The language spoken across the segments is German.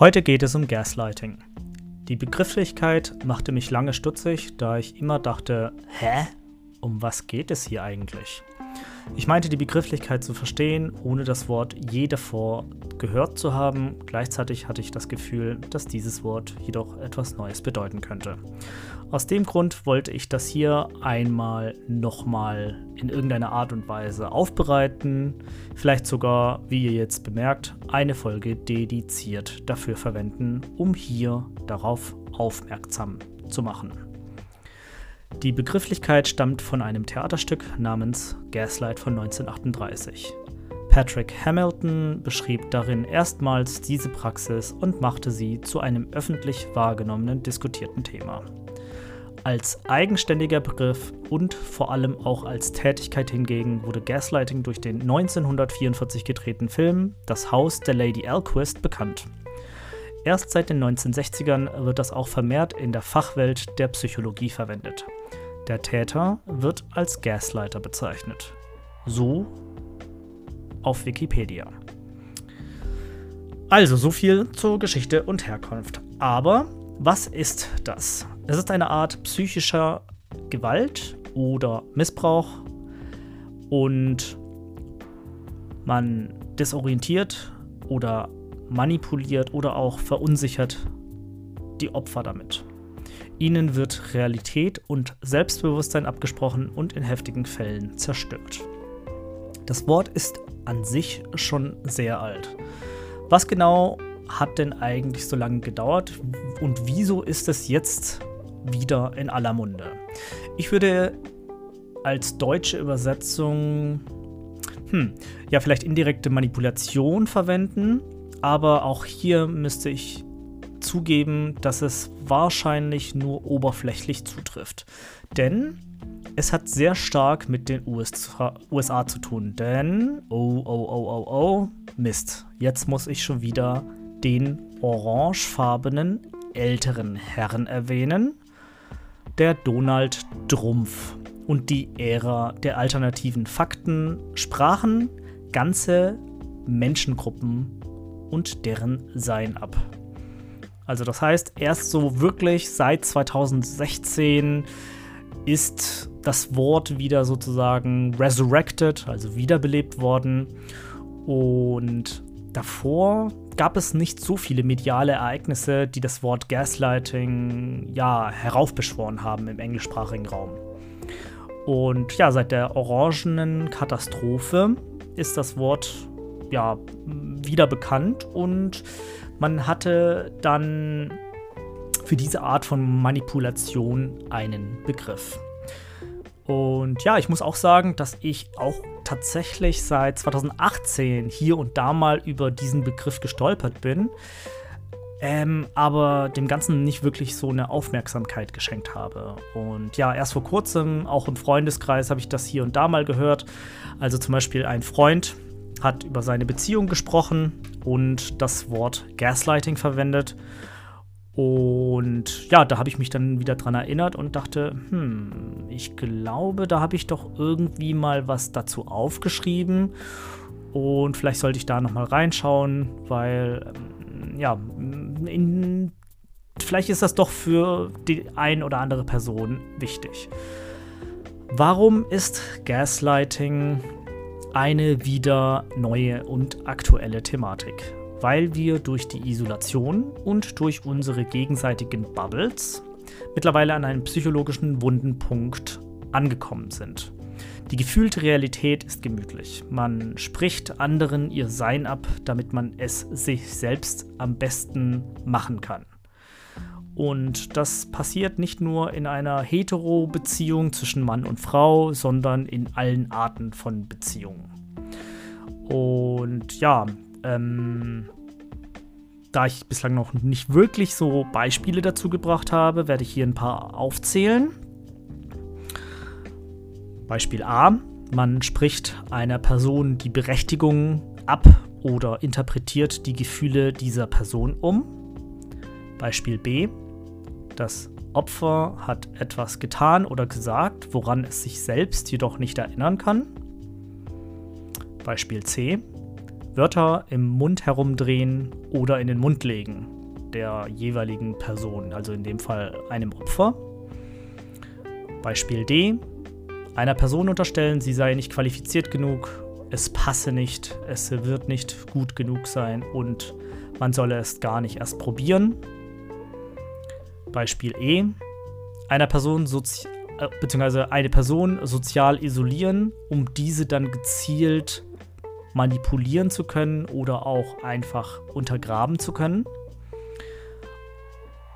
Heute geht es um Gaslighting. Die Begrifflichkeit machte mich lange stutzig, da ich immer dachte, hä? Um was geht es hier eigentlich? Ich meinte die Begrifflichkeit zu verstehen, ohne das Wort je davor gehört zu haben. Gleichzeitig hatte ich das Gefühl, dass dieses Wort jedoch etwas Neues bedeuten könnte. Aus dem Grund wollte ich das hier einmal nochmal in irgendeiner Art und Weise aufbereiten. Vielleicht sogar, wie ihr jetzt bemerkt, eine Folge dediziert dafür verwenden, um hier darauf aufmerksam zu machen. Die Begrifflichkeit stammt von einem Theaterstück namens Gaslight von 1938. Patrick Hamilton beschrieb darin erstmals diese Praxis und machte sie zu einem öffentlich wahrgenommenen diskutierten Thema. Als eigenständiger Begriff und vor allem auch als Tätigkeit hingegen wurde Gaslighting durch den 1944 gedrehten Film Das Haus der Lady Alquist bekannt. Erst seit den 1960ern wird das auch vermehrt in der Fachwelt der Psychologie verwendet. Der Täter wird als Gaslighter bezeichnet. So auf Wikipedia. Also so viel zur Geschichte und Herkunft. Aber was ist das? Es ist eine Art psychischer Gewalt oder Missbrauch und man desorientiert oder manipuliert oder auch verunsichert die Opfer damit. Ihnen wird Realität und Selbstbewusstsein abgesprochen und in heftigen Fällen zerstört. Das Wort ist an sich schon sehr alt. Was genau hat denn eigentlich so lange gedauert und wieso ist es jetzt wieder in aller Munde? Ich würde als deutsche Übersetzung hm, ja vielleicht indirekte Manipulation verwenden, aber auch hier müsste ich zugeben, dass es wahrscheinlich nur oberflächlich zutrifft. Denn es hat sehr stark mit den USA, USA zu tun. Denn, oh, oh, oh, oh, oh, Mist. Jetzt muss ich schon wieder den orangefarbenen älteren Herrn erwähnen, der Donald Trumpf. Und die Ära der alternativen Fakten sprachen ganze Menschengruppen und deren Sein ab. Also das heißt, erst so wirklich seit 2016 ist das Wort wieder sozusagen resurrected, also wiederbelebt worden. Und davor gab es nicht so viele mediale Ereignisse, die das Wort Gaslighting ja heraufbeschworen haben im englischsprachigen Raum. Und ja, seit der orangenen Katastrophe ist das Wort ja wieder bekannt und man hatte dann für diese Art von Manipulation einen Begriff. Und ja, ich muss auch sagen, dass ich auch tatsächlich seit 2018 hier und da mal über diesen Begriff gestolpert bin, ähm, aber dem Ganzen nicht wirklich so eine Aufmerksamkeit geschenkt habe. Und ja, erst vor kurzem, auch im Freundeskreis, habe ich das hier und da mal gehört. Also zum Beispiel ein Freund hat über seine Beziehung gesprochen und das Wort Gaslighting verwendet. Und ja, da habe ich mich dann wieder dran erinnert und dachte, hm, ich glaube, da habe ich doch irgendwie mal was dazu aufgeschrieben. Und vielleicht sollte ich da nochmal reinschauen, weil, ähm, ja, in, vielleicht ist das doch für die ein oder andere Person wichtig. Warum ist Gaslighting eine wieder neue und aktuelle Thematik, weil wir durch die Isolation und durch unsere gegenseitigen Bubbles mittlerweile an einem psychologischen Wundenpunkt angekommen sind. Die gefühlte Realität ist gemütlich. Man spricht anderen ihr Sein ab, damit man es sich selbst am besten machen kann. Und das passiert nicht nur in einer Hetero-Beziehung zwischen Mann und Frau, sondern in allen Arten von Beziehungen. Und ja, ähm, da ich bislang noch nicht wirklich so Beispiele dazu gebracht habe, werde ich hier ein paar aufzählen. Beispiel A. Man spricht einer Person die Berechtigung ab oder interpretiert die Gefühle dieser Person um. Beispiel B. Das Opfer hat etwas getan oder gesagt, woran es sich selbst jedoch nicht erinnern kann. Beispiel C. Wörter im Mund herumdrehen oder in den Mund legen der jeweiligen Person, also in dem Fall einem Opfer. Beispiel D. Einer Person unterstellen, sie sei nicht qualifiziert genug, es passe nicht, es wird nicht gut genug sein und man solle es gar nicht erst probieren. Beispiel E. Einer Person sozi äh, beziehungsweise eine Person sozial isolieren, um diese dann gezielt manipulieren zu können oder auch einfach untergraben zu können.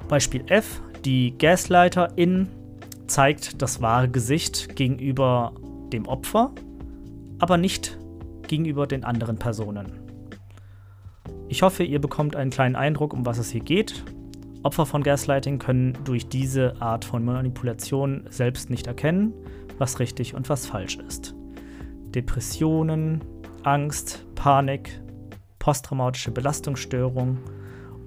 Beispiel F. Die Gasleiterin zeigt das wahre Gesicht gegenüber dem Opfer, aber nicht gegenüber den anderen Personen. Ich hoffe, ihr bekommt einen kleinen Eindruck, um was es hier geht. Opfer von Gaslighting können durch diese Art von Manipulation selbst nicht erkennen, was richtig und was falsch ist. Depressionen, Angst, Panik, posttraumatische Belastungsstörung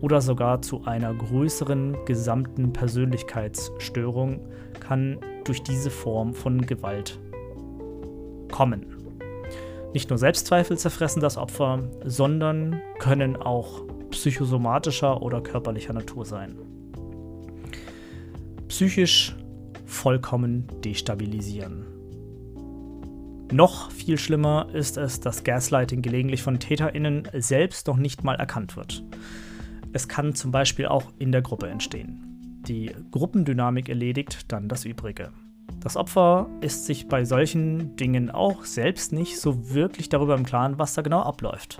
oder sogar zu einer größeren gesamten Persönlichkeitsstörung kann durch diese Form von Gewalt kommen. Nicht nur Selbstzweifel zerfressen das Opfer, sondern können auch psychosomatischer oder körperlicher Natur sein. Psychisch vollkommen destabilisieren. Noch viel schlimmer ist es, dass Gaslighting gelegentlich von TäterInnen selbst noch nicht mal erkannt wird. Es kann zum Beispiel auch in der Gruppe entstehen. Die Gruppendynamik erledigt dann das Übrige. Das Opfer ist sich bei solchen Dingen auch selbst nicht so wirklich darüber im Klaren, was da genau abläuft.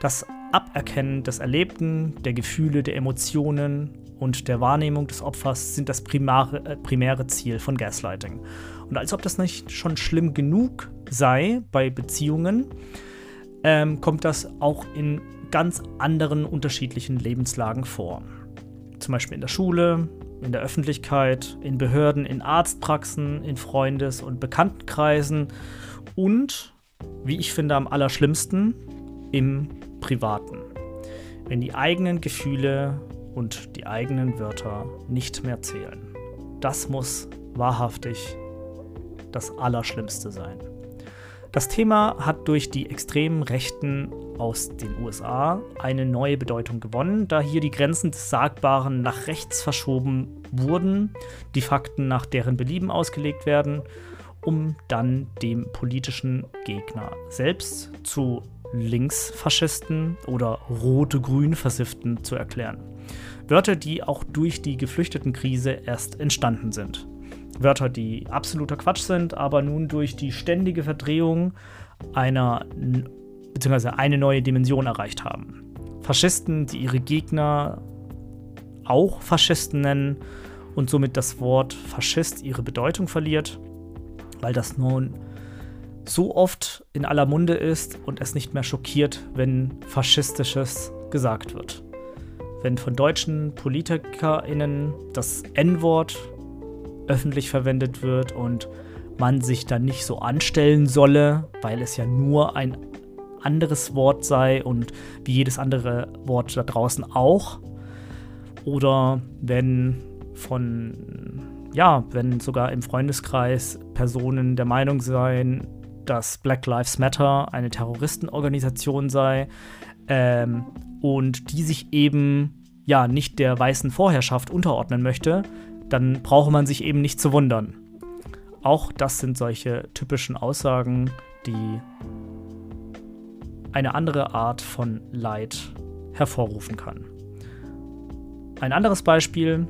Das Aberkennen des Erlebten, der Gefühle, der Emotionen und der Wahrnehmung des Opfers sind das primäre, äh, primäre Ziel von Gaslighting. Und als ob das nicht schon schlimm genug sei bei Beziehungen, ähm, kommt das auch in ganz anderen unterschiedlichen Lebenslagen vor. Zum Beispiel in der Schule, in der Öffentlichkeit, in Behörden, in Arztpraxen, in Freundes- und Bekanntenkreisen und, wie ich finde, am allerschlimmsten, im Privaten. Wenn die eigenen Gefühle und die eigenen Wörter nicht mehr zählen. Das muss wahrhaftig das Allerschlimmste sein. Das Thema hat durch die extremen Rechten aus den USA eine neue Bedeutung gewonnen, da hier die Grenzen des Sagbaren nach rechts verschoben wurden, die Fakten nach deren Belieben ausgelegt werden, um dann dem politischen Gegner selbst zu Linksfaschisten oder rote-grün Versifften zu erklären. Wörter, die auch durch die Geflüchtetenkrise erst entstanden sind. Wörter, die absoluter Quatsch sind, aber nun durch die ständige Verdrehung einer bzw. eine neue Dimension erreicht haben. Faschisten, die ihre Gegner auch Faschisten nennen und somit das Wort Faschist ihre Bedeutung verliert, weil das nun so oft in aller Munde ist und es nicht mehr schockiert, wenn faschistisches gesagt wird. Wenn von deutschen PolitikerInnen das N-Wort öffentlich verwendet wird und man sich dann nicht so anstellen solle, weil es ja nur ein anderes Wort sei und wie jedes andere Wort da draußen auch. Oder wenn von, ja, wenn sogar im Freundeskreis Personen der Meinung seien, dass Black Lives Matter eine Terroristenorganisation sei ähm, und die sich eben ja nicht der weißen Vorherrschaft unterordnen möchte, dann brauche man sich eben nicht zu wundern. Auch das sind solche typischen Aussagen, die eine andere Art von Leid hervorrufen kann. Ein anderes Beispiel,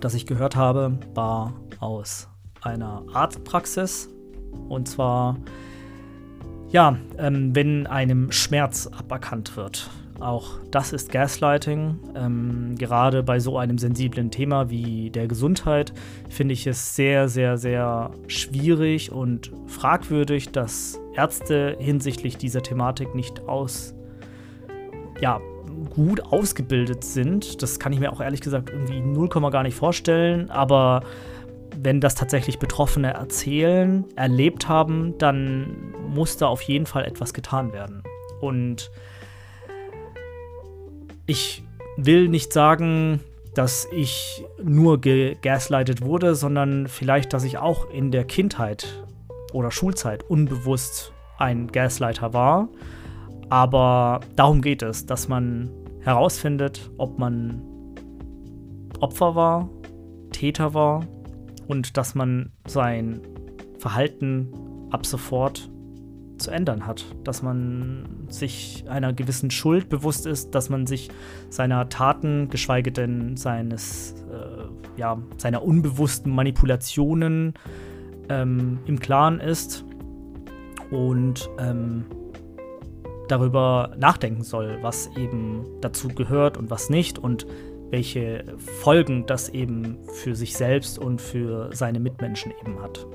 das ich gehört habe, war aus einer Arztpraxis. Und zwar, ja, ähm, wenn einem Schmerz aberkannt wird Auch das ist Gaslighting. Ähm, gerade bei so einem sensiblen Thema wie der Gesundheit finde ich es sehr, sehr, sehr schwierig und fragwürdig, dass Ärzte hinsichtlich dieser Thematik nicht aus, ja, gut ausgebildet sind. Das kann ich mir auch ehrlich gesagt irgendwie 0, gar nicht vorstellen. Aber wenn das tatsächlich Betroffene erzählen, erlebt haben, dann muss da auf jeden Fall etwas getan werden. Und ich will nicht sagen, dass ich nur gegaslightet wurde, sondern vielleicht, dass ich auch in der Kindheit oder Schulzeit unbewusst ein Gaslighter war. Aber darum geht es, dass man herausfindet, ob man Opfer war, Täter war und dass man sein Verhalten ab sofort zu ändern hat, dass man sich einer gewissen Schuld bewusst ist, dass man sich seiner Taten, geschweige denn seines, äh, ja, seiner unbewussten Manipulationen ähm, im Klaren ist und ähm, darüber nachdenken soll, was eben dazu gehört und was nicht. Und welche Folgen das eben für sich selbst und für seine Mitmenschen eben hat.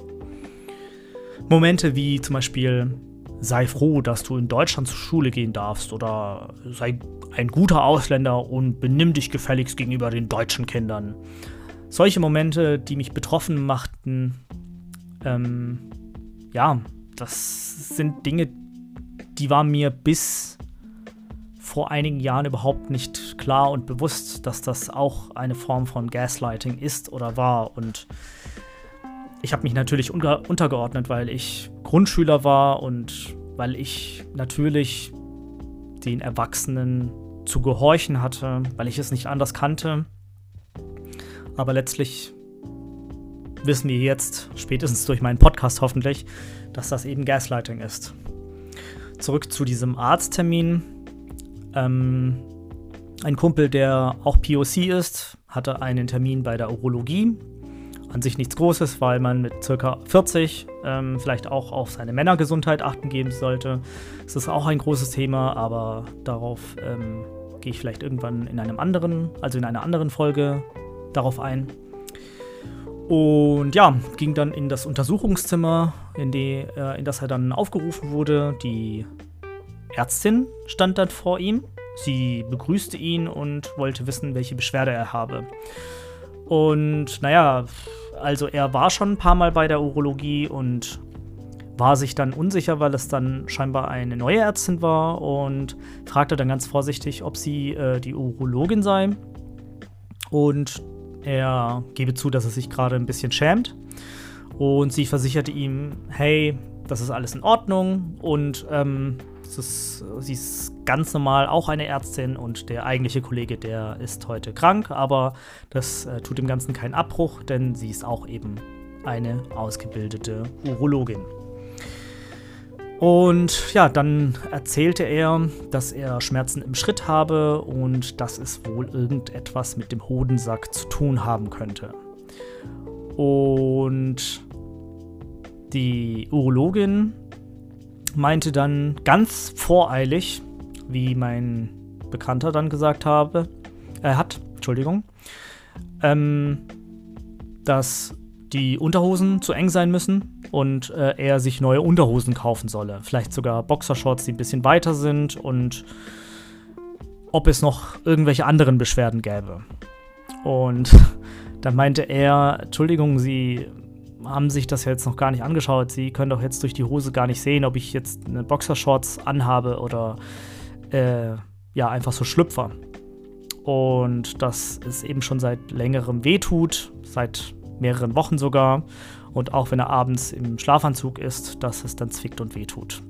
Momente wie zum Beispiel sei froh, dass du in Deutschland zur Schule gehen darfst oder sei ein guter Ausländer und benimm dich gefälligst gegenüber den deutschen Kindern. Solche Momente, die mich betroffen machten, ähm, ja, das sind Dinge, die waren mir bis vor einigen Jahren überhaupt nicht klar und bewusst, dass das auch eine Form von Gaslighting ist oder war. Und ich habe mich natürlich untergeordnet, weil ich Grundschüler war und weil ich natürlich den Erwachsenen zu gehorchen hatte, weil ich es nicht anders kannte. Aber letztlich wissen wir jetzt, spätestens durch meinen Podcast hoffentlich, dass das eben Gaslighting ist. Zurück zu diesem Arzttermin. Ähm, ein Kumpel, der auch POC ist, hatte einen Termin bei der Urologie an sich nichts Großes, weil man mit circa 40 ähm, vielleicht auch auf seine Männergesundheit achten geben sollte. Es ist auch ein großes Thema, aber darauf ähm, gehe ich vielleicht irgendwann in einem anderen, also in einer anderen Folge darauf ein. Und ja, ging dann in das Untersuchungszimmer, in, die, äh, in das er dann aufgerufen wurde. Die Ärztin stand dann vor ihm. Sie begrüßte ihn und wollte wissen, welche Beschwerde er habe. Und naja, also er war schon ein paar Mal bei der Urologie und war sich dann unsicher, weil es dann scheinbar eine neue Ärztin war und fragte dann ganz vorsichtig, ob sie äh, die Urologin sei. Und er gebe zu, dass er sich gerade ein bisschen schämt. Und sie versicherte ihm, hey, das ist alles in Ordnung und ähm, ist, sie ist ganz normal auch eine Ärztin und der eigentliche Kollege, der ist heute krank, aber das äh, tut dem Ganzen keinen Abbruch, denn sie ist auch eben eine ausgebildete Urologin. Und ja, dann erzählte er, dass er Schmerzen im Schritt habe und dass es wohl irgendetwas mit dem Hodensack zu tun haben könnte. Und die Urologin meinte dann ganz voreilig, wie mein Bekannter dann gesagt habe, er äh, hat, Entschuldigung, ähm, dass die Unterhosen zu eng sein müssen und äh, er sich neue Unterhosen kaufen solle. Vielleicht sogar Boxershorts, die ein bisschen weiter sind und ob es noch irgendwelche anderen Beschwerden gäbe. Und dann meinte er, Entschuldigung, Sie haben sich das jetzt noch gar nicht angeschaut. Sie können doch jetzt durch die Hose gar nicht sehen, ob ich jetzt eine Boxershorts anhabe oder äh, ja, einfach so Schlüpfer. Und dass es eben schon seit längerem wehtut, seit mehreren Wochen sogar. Und auch wenn er abends im Schlafanzug ist, dass es dann zwickt und wehtut.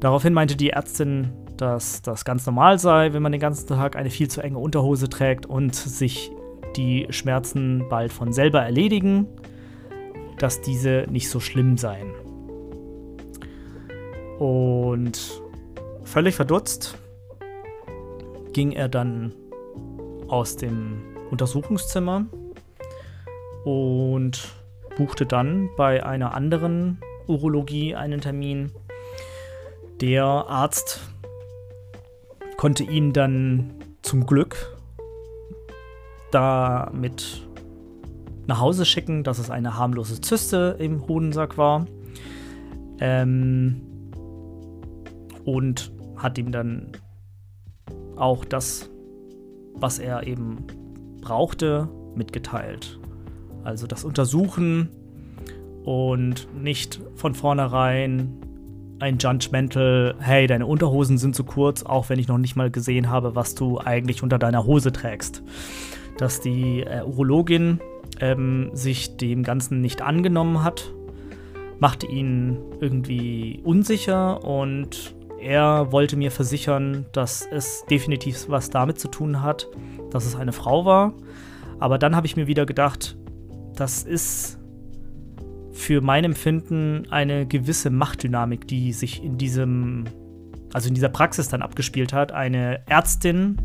Daraufhin meinte die Ärztin, dass das ganz normal sei, wenn man den ganzen Tag eine viel zu enge Unterhose trägt und sich die Schmerzen bald von selber erledigen dass diese nicht so schlimm seien. Und völlig verdutzt ging er dann aus dem Untersuchungszimmer und buchte dann bei einer anderen Urologie einen Termin. Der Arzt konnte ihn dann zum Glück damit nach Hause schicken, dass es eine harmlose Zyste im Hodensack war. Ähm, und hat ihm dann auch das, was er eben brauchte, mitgeteilt. Also das Untersuchen und nicht von vornherein ein Judgmental, hey, deine Unterhosen sind zu kurz, auch wenn ich noch nicht mal gesehen habe, was du eigentlich unter deiner Hose trägst. Dass die äh, Urologin ähm, sich dem Ganzen nicht angenommen hat, machte ihn irgendwie unsicher und er wollte mir versichern, dass es definitiv was damit zu tun hat, dass es eine Frau war. Aber dann habe ich mir wieder gedacht, das ist für mein Empfinden eine gewisse Machtdynamik, die sich in diesem, also in dieser Praxis dann abgespielt hat. Eine Ärztin,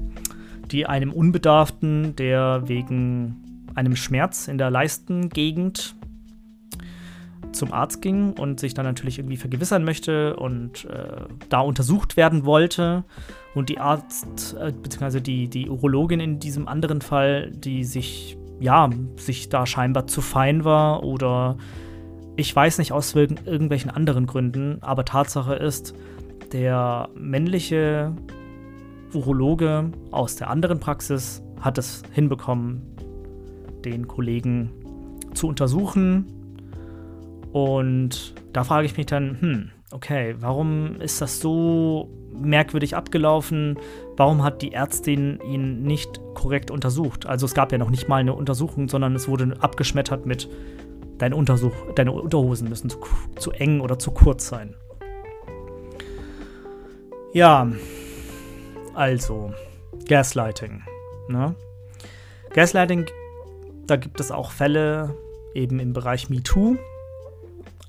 die einem Unbedarften, der wegen einem Schmerz in der Leistengegend zum Arzt ging und sich dann natürlich irgendwie vergewissern möchte und äh, da untersucht werden wollte. Und die Arzt, äh, beziehungsweise die, die Urologin in diesem anderen Fall, die sich, ja, sich da scheinbar zu fein war oder ich weiß nicht aus irgendwelchen anderen Gründen, aber Tatsache ist, der männliche Urologe aus der anderen Praxis hat es hinbekommen, den Kollegen zu untersuchen. Und da frage ich mich dann, hm, okay, warum ist das so merkwürdig abgelaufen? Warum hat die Ärztin ihn nicht korrekt untersucht? Also es gab ja noch nicht mal eine Untersuchung, sondern es wurde abgeschmettert mit, deine, Untersuch deine Unterhosen müssen zu, zu eng oder zu kurz sein. Ja, also, Gaslighting. Ne? Gaslighting, da gibt es auch Fälle eben im Bereich MeToo,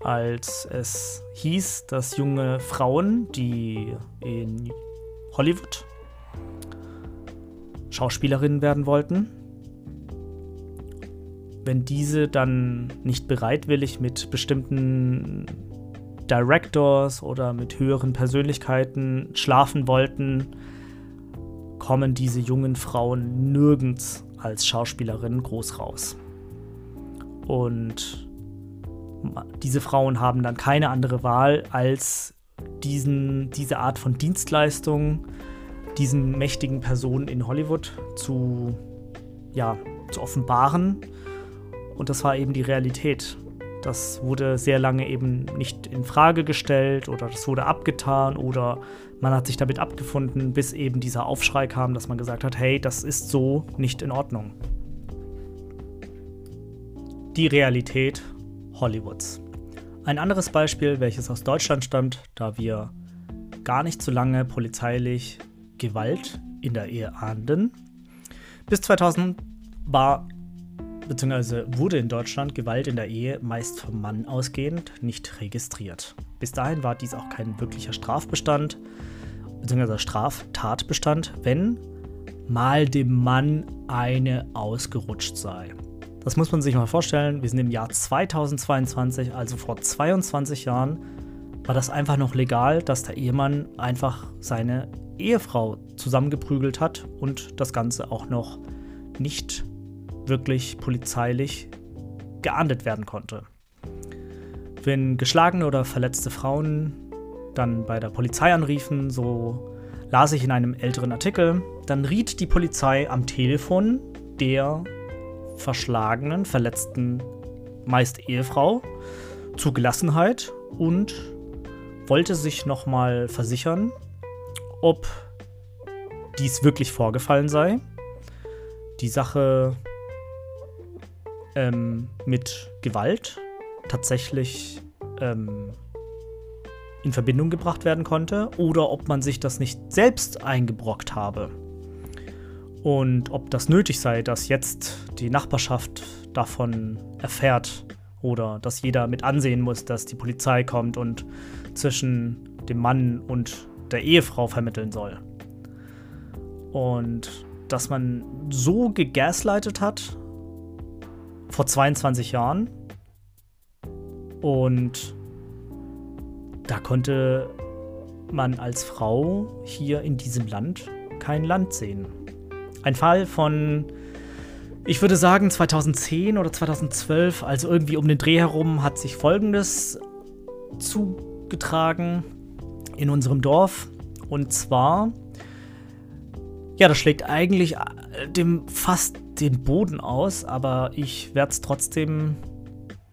als es hieß, dass junge Frauen, die in Hollywood Schauspielerinnen werden wollten, wenn diese dann nicht bereitwillig mit bestimmten Directors oder mit höheren Persönlichkeiten schlafen wollten, kommen diese jungen Frauen nirgends als Schauspielerinnen groß raus. Und diese Frauen haben dann keine andere Wahl, als diesen, diese Art von Dienstleistung diesen mächtigen Personen in Hollywood zu, ja, zu offenbaren. Und das war eben die Realität. Das wurde sehr lange eben nicht in Frage gestellt oder das wurde abgetan oder man hat sich damit abgefunden, bis eben dieser Aufschrei kam, dass man gesagt hat, hey, das ist so nicht in Ordnung. Die Realität Hollywoods. Ein anderes Beispiel, welches aus Deutschland stammt, da wir gar nicht so lange polizeilich Gewalt in der Ehe ahnden. Bis 2000 war bzw. wurde in Deutschland Gewalt in der Ehe meist vom Mann ausgehend nicht registriert. Bis dahin war dies auch kein wirklicher Strafbestand bzw. Straftatbestand, wenn mal dem Mann eine ausgerutscht sei. Das muss man sich mal vorstellen. Wir sind im Jahr 2022, also vor 22 Jahren, war das einfach noch legal, dass der Ehemann einfach seine Ehefrau zusammengeprügelt hat und das Ganze auch noch nicht wirklich polizeilich geahndet werden konnte. Wenn geschlagene oder verletzte Frauen dann bei der Polizei anriefen, so las ich in einem älteren Artikel, dann riet die Polizei am Telefon der verschlagenen, verletzten, meist Ehefrau zu Gelassenheit und wollte sich nochmal versichern, ob dies wirklich vorgefallen sei. Die Sache ähm, mit Gewalt tatsächlich ähm, in Verbindung gebracht werden konnte oder ob man sich das nicht selbst eingebrockt habe. Und ob das nötig sei, dass jetzt die Nachbarschaft davon erfährt oder dass jeder mit ansehen muss, dass die Polizei kommt und zwischen dem Mann und der Ehefrau vermitteln soll. Und dass man so gegaslightet hat vor 22 Jahren. Und da konnte man als Frau hier in diesem Land kein Land sehen. Ein Fall von, ich würde sagen, 2010 oder 2012, also irgendwie um den Dreh herum, hat sich Folgendes zugetragen in unserem Dorf. Und zwar, ja, das schlägt eigentlich äh, dem fast den Boden aus, aber ich werde es trotzdem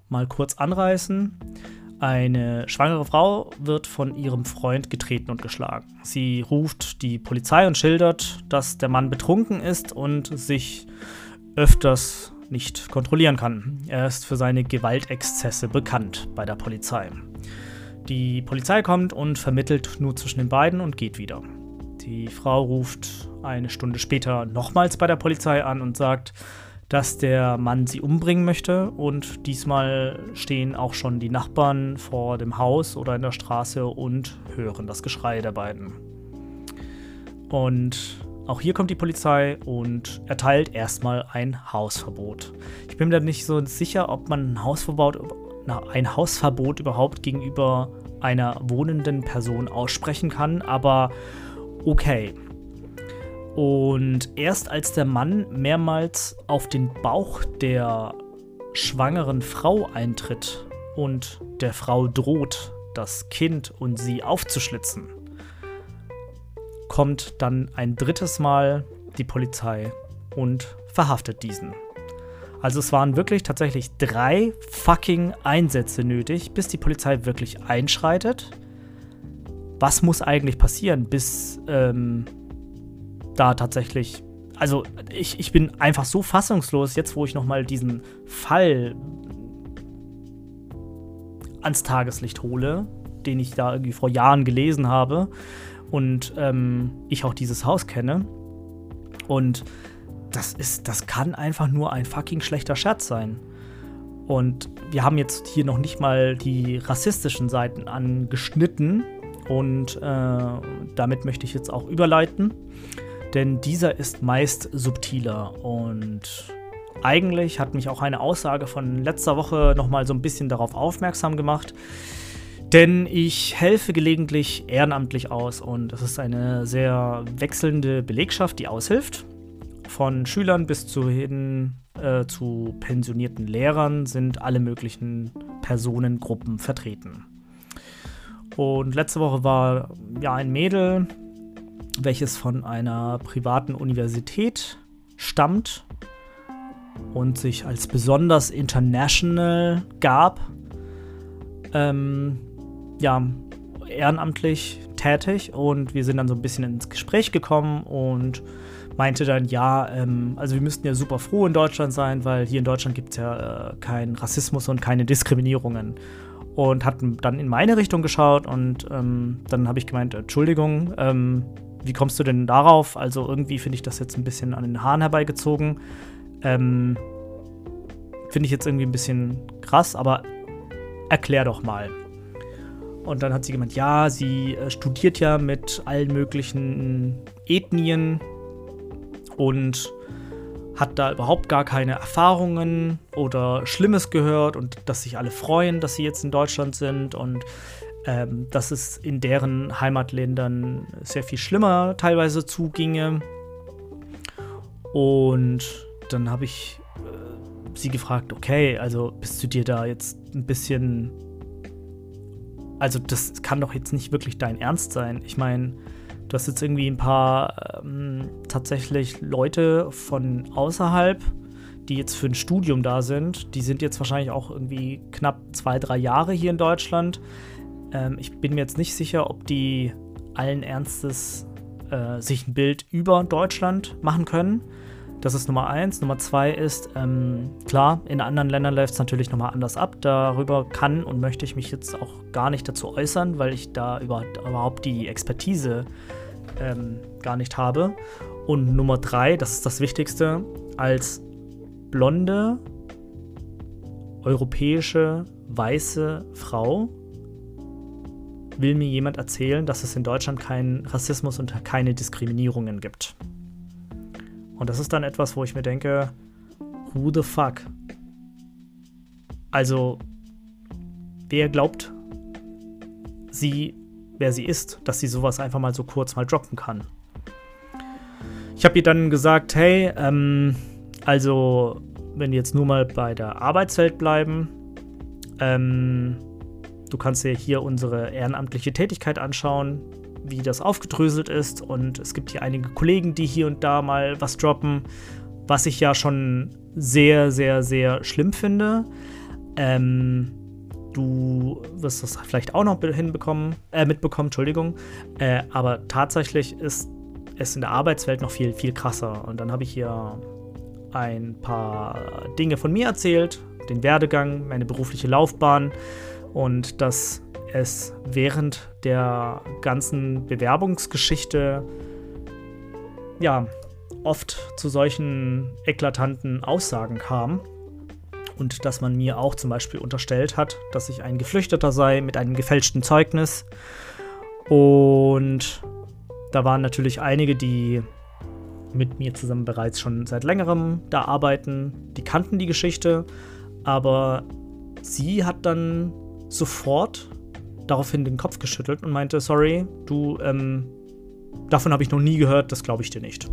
mal kurz anreißen. Eine schwangere Frau wird von ihrem Freund getreten und geschlagen. Sie ruft die Polizei und schildert, dass der Mann betrunken ist und sich öfters nicht kontrollieren kann. Er ist für seine Gewaltexzesse bekannt bei der Polizei. Die Polizei kommt und vermittelt nur zwischen den beiden und geht wieder. Die Frau ruft eine Stunde später nochmals bei der Polizei an und sagt, dass der Mann sie umbringen möchte. Und diesmal stehen auch schon die Nachbarn vor dem Haus oder in der Straße und hören das Geschrei der beiden. Und auch hier kommt die Polizei und erteilt erstmal ein Hausverbot. Ich bin mir da nicht so sicher, ob man ein Hausverbot, ein Hausverbot überhaupt gegenüber einer wohnenden Person aussprechen kann, aber okay. Und erst als der Mann mehrmals auf den Bauch der schwangeren Frau eintritt und der Frau droht, das Kind und sie aufzuschlitzen, kommt dann ein drittes Mal die Polizei und verhaftet diesen. Also es waren wirklich tatsächlich drei fucking Einsätze nötig, bis die Polizei wirklich einschreitet. Was muss eigentlich passieren, bis ähm, da tatsächlich. Also ich, ich bin einfach so fassungslos, jetzt wo ich nochmal diesen Fall ans Tageslicht hole, den ich da irgendwie vor Jahren gelesen habe und ähm, ich auch dieses Haus kenne. Und das ist, das kann einfach nur ein fucking schlechter Scherz sein. Und wir haben jetzt hier noch nicht mal die rassistischen Seiten angeschnitten. Und äh, damit möchte ich jetzt auch überleiten denn dieser ist meist subtiler und eigentlich hat mich auch eine Aussage von letzter Woche nochmal so ein bisschen darauf aufmerksam gemacht. Denn ich helfe gelegentlich ehrenamtlich aus und es ist eine sehr wechselnde Belegschaft, die aushilft. Von Schülern bis zu hin äh, zu pensionierten Lehrern sind alle möglichen Personengruppen vertreten. Und letzte Woche war ja ein Mädel, welches von einer privaten Universität stammt und sich als besonders international gab. Ähm, ja, ehrenamtlich tätig und wir sind dann so ein bisschen ins Gespräch gekommen und meinte dann, ja, ähm, also wir müssten ja super froh in Deutschland sein, weil hier in Deutschland gibt es ja äh, keinen Rassismus und keine Diskriminierungen. Und hat dann in meine Richtung geschaut und ähm, dann habe ich gemeint, Entschuldigung, ähm, wie kommst du denn darauf? Also irgendwie finde ich das jetzt ein bisschen an den Haaren herbeigezogen. Ähm, finde ich jetzt irgendwie ein bisschen krass, aber erklär doch mal. Und dann hat sie gemeint, ja, sie äh, studiert ja mit allen möglichen Ethnien und hat da überhaupt gar keine Erfahrungen oder Schlimmes gehört und dass sich alle freuen, dass sie jetzt in Deutschland sind und ähm, dass es in deren Heimatländern sehr viel schlimmer teilweise zuginge. Und dann habe ich äh, sie gefragt, okay, also bist du dir da jetzt ein bisschen... Also das kann doch jetzt nicht wirklich dein Ernst sein. Ich meine, du hast jetzt irgendwie ein paar ähm, tatsächlich Leute von außerhalb, die jetzt für ein Studium da sind. Die sind jetzt wahrscheinlich auch irgendwie knapp zwei, drei Jahre hier in Deutschland. Ähm, ich bin mir jetzt nicht sicher, ob die allen Ernstes äh, sich ein Bild über Deutschland machen können. Das ist Nummer eins. Nummer zwei ist, ähm, klar, in anderen Ländern läuft es natürlich nochmal anders ab. Darüber kann und möchte ich mich jetzt auch gar nicht dazu äußern, weil ich da überhaupt die Expertise ähm, gar nicht habe. Und Nummer drei, das ist das Wichtigste, als blonde, europäische, weiße Frau will mir jemand erzählen, dass es in Deutschland keinen Rassismus und keine Diskriminierungen gibt. Und das ist dann etwas, wo ich mir denke, who the fuck? Also, wer glaubt sie, wer sie ist, dass sie sowas einfach mal so kurz mal droppen kann? Ich habe ihr dann gesagt, hey, ähm, also wenn wir jetzt nur mal bei der Arbeitswelt bleiben, ähm, du kannst dir hier unsere ehrenamtliche Tätigkeit anschauen, wie das aufgedröselt ist und es gibt hier einige Kollegen, die hier und da mal was droppen, was ich ja schon sehr, sehr, sehr schlimm finde. Ähm, du wirst das vielleicht auch noch hinbekommen, äh, mitbekommen, Entschuldigung. Äh, aber tatsächlich ist es in der Arbeitswelt noch viel, viel krasser. Und dann habe ich hier ein paar Dinge von mir erzählt, den Werdegang, meine berufliche Laufbahn und dass es während der ganzen Bewerbungsgeschichte ja oft zu solchen eklatanten Aussagen kam und dass man mir auch zum Beispiel unterstellt hat, dass ich ein Geflüchteter sei mit einem gefälschten Zeugnis. Und da waren natürlich einige, die mit mir zusammen bereits schon seit längerem da arbeiten, die kannten die Geschichte, aber sie hat dann sofort daraufhin den Kopf geschüttelt und meinte, sorry, du, ähm, davon habe ich noch nie gehört, das glaube ich dir nicht.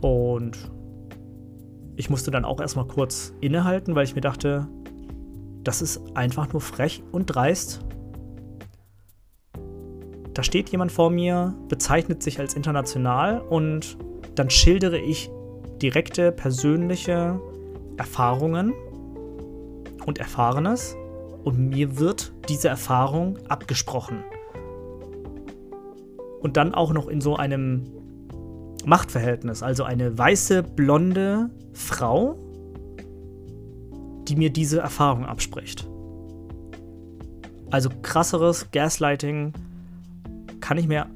Und ich musste dann auch erstmal kurz innehalten, weil ich mir dachte, das ist einfach nur frech und dreist. Da steht jemand vor mir, bezeichnet sich als international und dann schildere ich direkte persönliche Erfahrungen und Erfahrenes und mir wird diese Erfahrung abgesprochen. Und dann auch noch in so einem Machtverhältnis. Also eine weiße, blonde Frau, die mir diese Erfahrung abspricht. Also krasseres Gaslighting kann ich mir,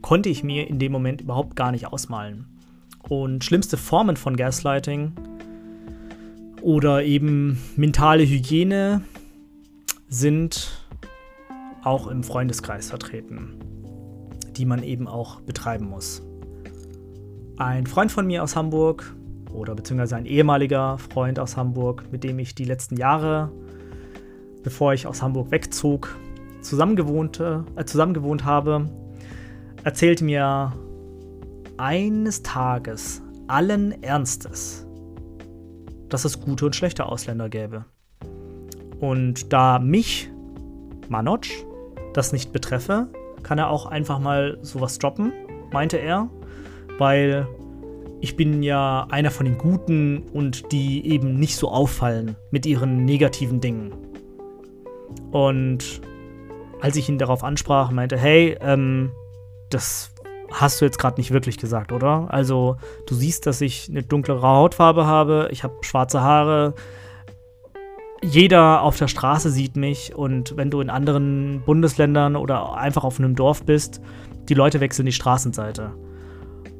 konnte ich mir in dem Moment überhaupt gar nicht ausmalen. Und schlimmste Formen von Gaslighting oder eben mentale Hygiene sind auch im Freundeskreis vertreten die man eben auch betreiben muss. Ein Freund von mir aus Hamburg oder beziehungsweise ein ehemaliger Freund aus Hamburg, mit dem ich die letzten Jahre, bevor ich aus Hamburg wegzog, zusammengewohnte, äh, zusammengewohnt habe, erzählte mir eines Tages allen Ernstes, dass es gute und schlechte Ausländer gäbe. Und da mich, Manoj, das nicht betreffe, kann er auch einfach mal sowas droppen, meinte er, weil ich bin ja einer von den Guten und die eben nicht so auffallen mit ihren negativen Dingen. Und als ich ihn darauf ansprach, meinte, hey, ähm, das hast du jetzt gerade nicht wirklich gesagt, oder? Also du siehst, dass ich eine dunklere Hautfarbe habe, ich habe schwarze Haare, jeder auf der Straße sieht mich und wenn du in anderen Bundesländern oder einfach auf einem Dorf bist, die Leute wechseln die Straßenseite.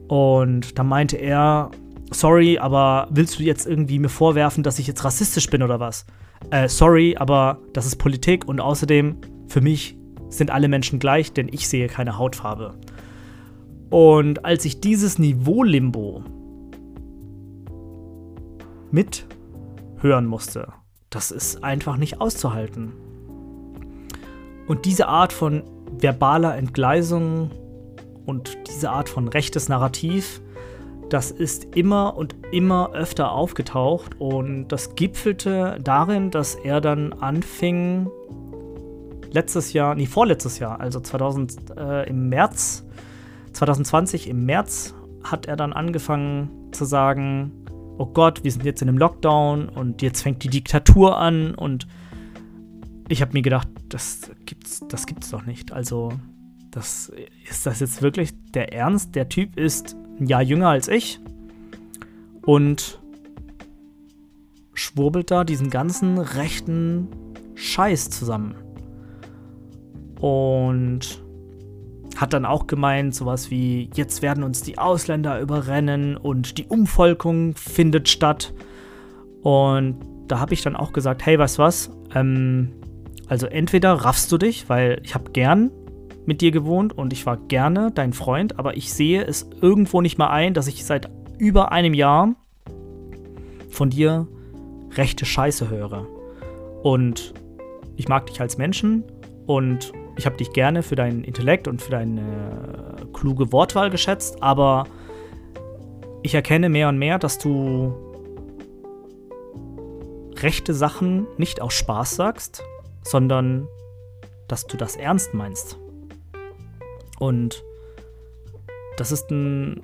Und da meinte er, sorry, aber willst du jetzt irgendwie mir vorwerfen, dass ich jetzt rassistisch bin oder was? Äh, sorry, aber das ist Politik und außerdem, für mich sind alle Menschen gleich, denn ich sehe keine Hautfarbe. Und als ich dieses Niveau-Limbo mithören musste, das ist einfach nicht auszuhalten. Und diese Art von verbaler Entgleisung und diese Art von rechtes Narrativ, das ist immer und immer öfter aufgetaucht und das gipfelte darin, dass er dann anfing, letztes Jahr, nee, vorletztes Jahr, also 2000, äh, im März, 2020 im März, hat er dann angefangen zu sagen, oh Gott, wir sind jetzt in einem Lockdown und jetzt fängt die Diktatur an und ich habe mir gedacht, das gibt's, das gibt's doch nicht. Also, das ist das jetzt wirklich der Ernst? Der Typ ist ein Jahr jünger als ich und schwurbelt da diesen ganzen rechten Scheiß zusammen. Und hat dann auch gemeint, sowas wie, jetzt werden uns die Ausländer überrennen und die Umvolkung findet statt. Und da habe ich dann auch gesagt, hey, du was? Ähm, also entweder raffst du dich, weil ich habe gern mit dir gewohnt und ich war gerne dein Freund, aber ich sehe es irgendwo nicht mal ein, dass ich seit über einem Jahr von dir rechte Scheiße höre. Und ich mag dich als Menschen und ich habe dich gerne für deinen Intellekt und für deine kluge Wortwahl geschätzt, aber ich erkenne mehr und mehr, dass du rechte Sachen nicht aus Spaß sagst, sondern dass du das ernst meinst. Und das ist ein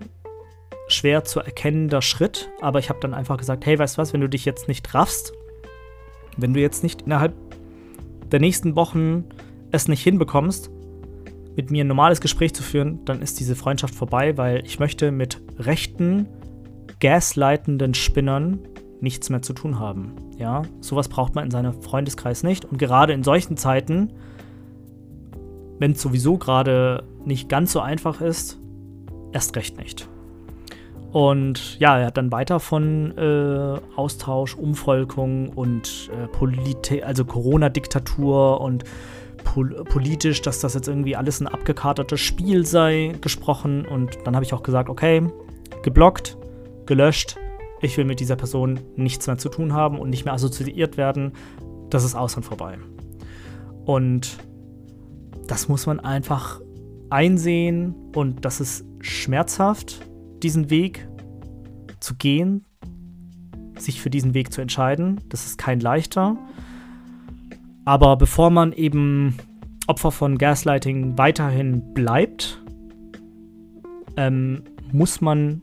schwer zu erkennender Schritt, aber ich habe dann einfach gesagt, hey, weißt du was, wenn du dich jetzt nicht raffst, wenn du jetzt nicht innerhalb der nächsten Wochen es nicht hinbekommst, mit mir ein normales Gespräch zu führen, dann ist diese Freundschaft vorbei, weil ich möchte mit rechten, gasleitenden Spinnern nichts mehr zu tun haben. Ja, sowas braucht man in seinem Freundeskreis nicht. Und gerade in solchen Zeiten, wenn es sowieso gerade nicht ganz so einfach ist, erst recht nicht. Und ja, er hat dann weiter von äh, Austausch, Umvolkung und äh, Politi also Corona-Diktatur und pol politisch, dass das jetzt irgendwie alles ein abgekatertes Spiel sei, gesprochen. Und dann habe ich auch gesagt, okay, geblockt, gelöscht. Ich will mit dieser Person nichts mehr zu tun haben und nicht mehr assoziiert werden. Das ist aus und vorbei. Und das muss man einfach einsehen und das ist schmerzhaft diesen Weg zu gehen, sich für diesen Weg zu entscheiden. Das ist kein leichter. Aber bevor man eben Opfer von Gaslighting weiterhin bleibt, ähm, muss man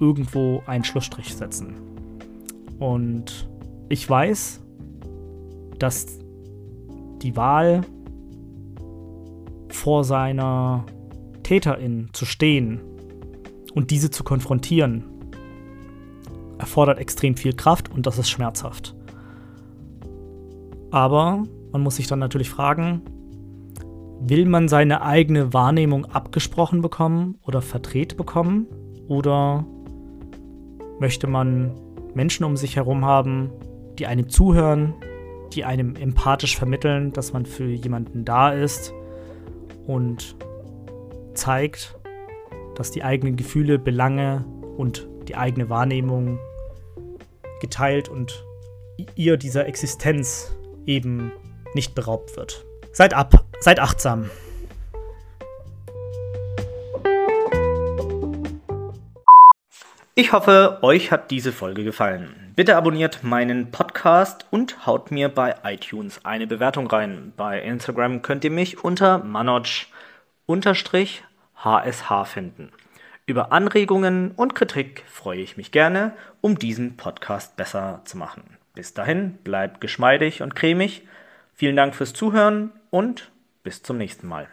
irgendwo einen Schlussstrich setzen. Und ich weiß, dass die Wahl vor seiner Täterin zu stehen und diese zu konfrontieren, erfordert extrem viel Kraft und das ist schmerzhaft. Aber man muss sich dann natürlich fragen, will man seine eigene Wahrnehmung abgesprochen bekommen oder verdreht bekommen? Oder möchte man Menschen um sich herum haben, die einem zuhören, die einem empathisch vermitteln, dass man für jemanden da ist und zeigt, dass die eigenen Gefühle, Belange und die eigene Wahrnehmung geteilt und ihr dieser Existenz eben nicht beraubt wird. Seid ab, seid achtsam. Ich hoffe, euch hat diese Folge gefallen. Bitte abonniert meinen Podcast und haut mir bei iTunes eine Bewertung rein. Bei Instagram könnt ihr mich unter manoj HSH finden. Über Anregungen und Kritik freue ich mich gerne, um diesen Podcast besser zu machen. Bis dahin, bleibt geschmeidig und cremig. Vielen Dank fürs Zuhören und bis zum nächsten Mal.